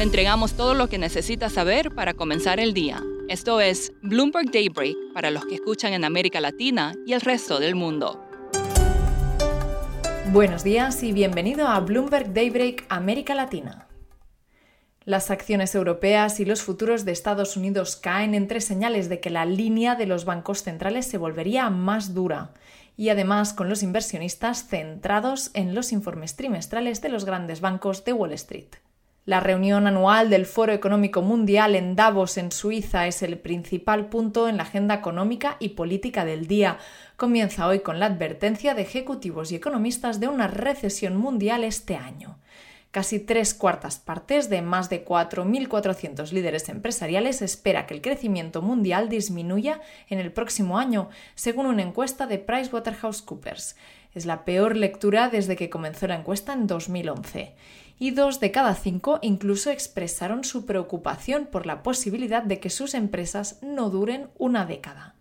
Le entregamos todo lo que necesita saber para comenzar el día. Esto es Bloomberg Daybreak para los que escuchan en América Latina y el resto del mundo. Buenos días y bienvenido a Bloomberg Daybreak América Latina. Las acciones europeas y los futuros de Estados Unidos caen entre señales de que la línea de los bancos centrales se volvería más dura y además con los inversionistas centrados en los informes trimestrales de los grandes bancos de Wall Street. La reunión anual del Foro Económico Mundial en Davos, en Suiza, es el principal punto en la agenda económica y política del día. Comienza hoy con la advertencia de ejecutivos y economistas de una recesión mundial este año. Casi tres cuartas partes de más de 4.400 líderes empresariales espera que el crecimiento mundial disminuya en el próximo año, según una encuesta de PricewaterhouseCoopers. Es la peor lectura desde que comenzó la encuesta en 2011. Y dos de cada cinco incluso expresaron su preocupación por la posibilidad de que sus empresas no duren una década.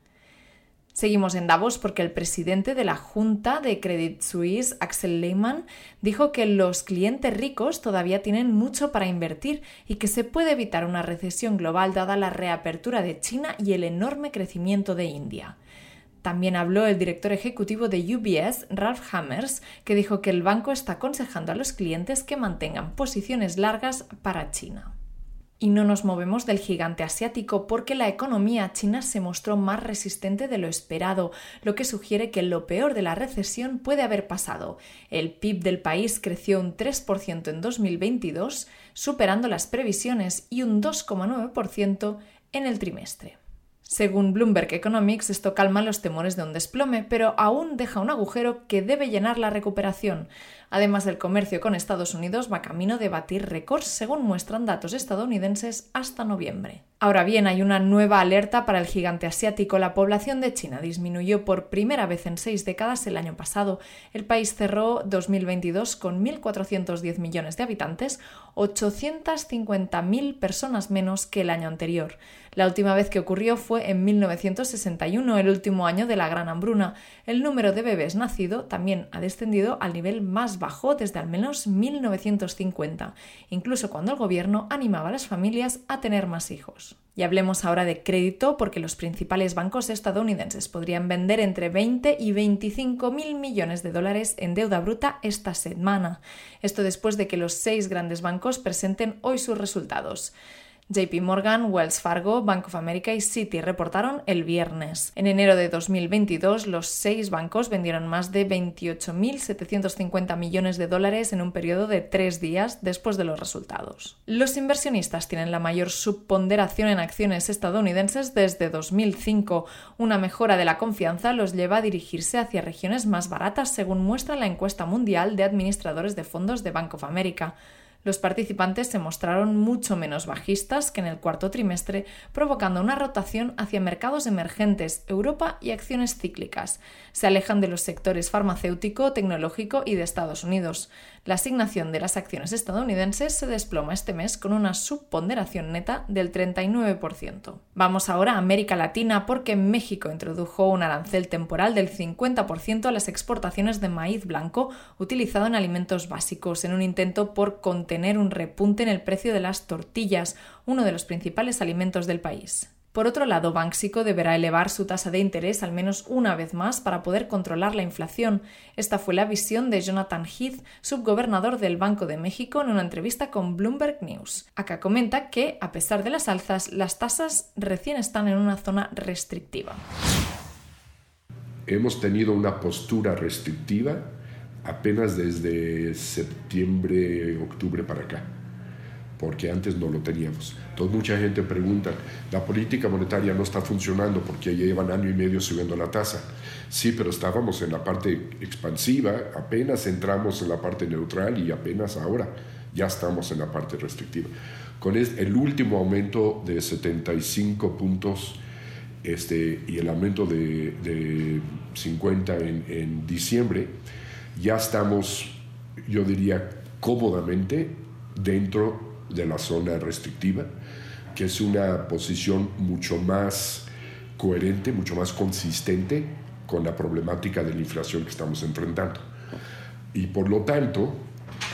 Seguimos en Davos porque el presidente de la Junta de Credit Suisse, Axel Lehmann, dijo que los clientes ricos todavía tienen mucho para invertir y que se puede evitar una recesión global dada la reapertura de China y el enorme crecimiento de India. También habló el director ejecutivo de UBS, Ralph Hammers, que dijo que el banco está aconsejando a los clientes que mantengan posiciones largas para China y no nos movemos del gigante asiático porque la economía china se mostró más resistente de lo esperado, lo que sugiere que lo peor de la recesión puede haber pasado. El PIB del país creció un 3% en 2022, superando las previsiones, y un 2,9% en el trimestre. Según Bloomberg Economics, esto calma los temores de un desplome, pero aún deja un agujero que debe llenar la recuperación. Además, el comercio con Estados Unidos va camino de batir récords, según muestran datos estadounidenses hasta noviembre. Ahora bien, hay una nueva alerta para el gigante asiático. La población de China disminuyó por primera vez en seis décadas el año pasado. El país cerró 2022 con 1.410 millones de habitantes, 850.000 personas menos que el año anterior. La última vez que ocurrió fue en 1961, el último año de la Gran Hambruna. El número de bebés nacido también ha descendido al nivel más bajo desde al menos 1950, incluso cuando el gobierno animaba a las familias a tener más hijos. Y hablemos ahora de crédito porque los principales bancos estadounidenses podrían vender entre 20 y 25 mil millones de dólares en deuda bruta esta semana. Esto después de que los seis grandes bancos presenten hoy sus resultados. JP Morgan, Wells Fargo, Bank of America y Citi reportaron el viernes. En enero de 2022, los seis bancos vendieron más de 28.750 millones de dólares en un periodo de tres días después de los resultados. Los inversionistas tienen la mayor subponderación en acciones estadounidenses desde 2005. Una mejora de la confianza los lleva a dirigirse hacia regiones más baratas, según muestra la encuesta mundial de administradores de fondos de Bank of America los participantes se mostraron mucho menos bajistas que en el cuarto trimestre, provocando una rotación hacia mercados emergentes, Europa y acciones cíclicas. Se alejan de los sectores farmacéutico, tecnológico y de Estados Unidos. La asignación de las acciones estadounidenses se desploma este mes con una subponderación neta del 39%. Vamos ahora a América Latina porque México introdujo un arancel temporal del 50% a las exportaciones de maíz blanco utilizado en alimentos básicos en un intento por contener un repunte en el precio de las tortillas, uno de los principales alimentos del país. Por otro lado, Banxico deberá elevar su tasa de interés al menos una vez más para poder controlar la inflación. Esta fue la visión de Jonathan Heath, subgobernador del Banco de México, en una entrevista con Bloomberg News. Acá comenta que, a pesar de las alzas, las tasas recién están en una zona restrictiva. Hemos tenido una postura restrictiva apenas desde septiembre, octubre para acá porque antes no lo teníamos. Entonces mucha gente pregunta, la política monetaria no está funcionando porque ya llevan año y medio subiendo la tasa. Sí, pero estábamos en la parte expansiva, apenas entramos en la parte neutral y apenas ahora ya estamos en la parte restrictiva. Con el último aumento de 75 puntos este, y el aumento de, de 50 en, en diciembre, ya estamos, yo diría, cómodamente dentro de la zona restrictiva, que es una posición mucho más coherente, mucho más consistente con la problemática de la inflación que estamos enfrentando. Y por lo tanto,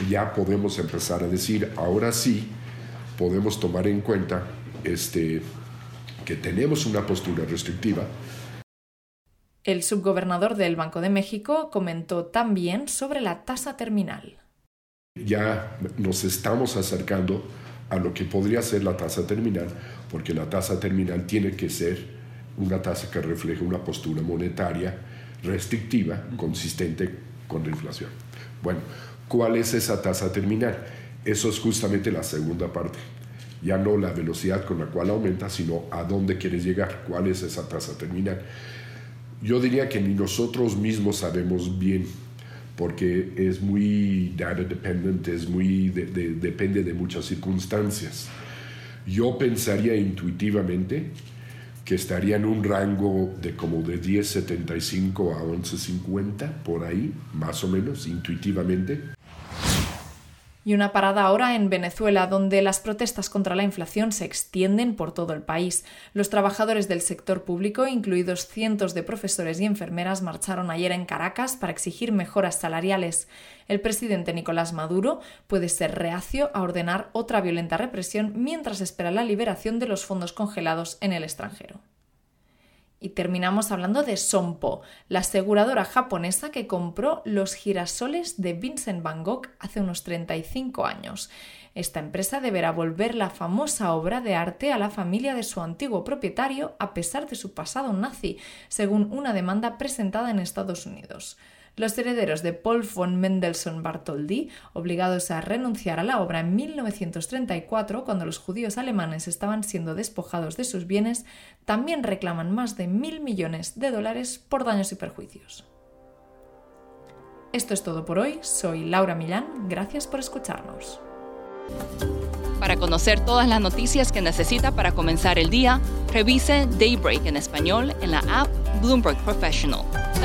ya podemos empezar a decir, ahora sí, podemos tomar en cuenta este, que tenemos una postura restrictiva. El subgobernador del Banco de México comentó también sobre la tasa terminal. Ya nos estamos acercando a lo que podría ser la tasa terminal, porque la tasa terminal tiene que ser una tasa que refleje una postura monetaria restrictiva, consistente con la inflación. Bueno, ¿cuál es esa tasa terminal? Eso es justamente la segunda parte. Ya no la velocidad con la cual aumenta, sino a dónde quieres llegar, cuál es esa tasa terminal. Yo diría que ni nosotros mismos sabemos bien, porque es muy data dependent, es muy depende de muchas circunstancias. Yo pensaría intuitivamente que estaría en un rango de como de 10.75 a 11.50, por ahí, más o menos, intuitivamente. Y una parada ahora en Venezuela, donde las protestas contra la inflación se extienden por todo el país. Los trabajadores del sector público, incluidos cientos de profesores y enfermeras, marcharon ayer en Caracas para exigir mejoras salariales. El presidente Nicolás Maduro puede ser reacio a ordenar otra violenta represión mientras espera la liberación de los fondos congelados en el extranjero. Y terminamos hablando de Sompo, la aseguradora japonesa que compró los girasoles de Vincent Van Gogh hace unos 35 años. Esta empresa deberá volver la famosa obra de arte a la familia de su antiguo propietario a pesar de su pasado nazi, según una demanda presentada en Estados Unidos. Los herederos de Paul von Mendelssohn Bartholdy, obligados a renunciar a la obra en 1934, cuando los judíos alemanes estaban siendo despojados de sus bienes, también reclaman más de mil millones de dólares por daños y perjuicios. Esto es todo por hoy. Soy Laura Millán. Gracias por escucharnos. Para conocer todas las noticias que necesita para comenzar el día, revise Daybreak en español en la app Bloomberg Professional.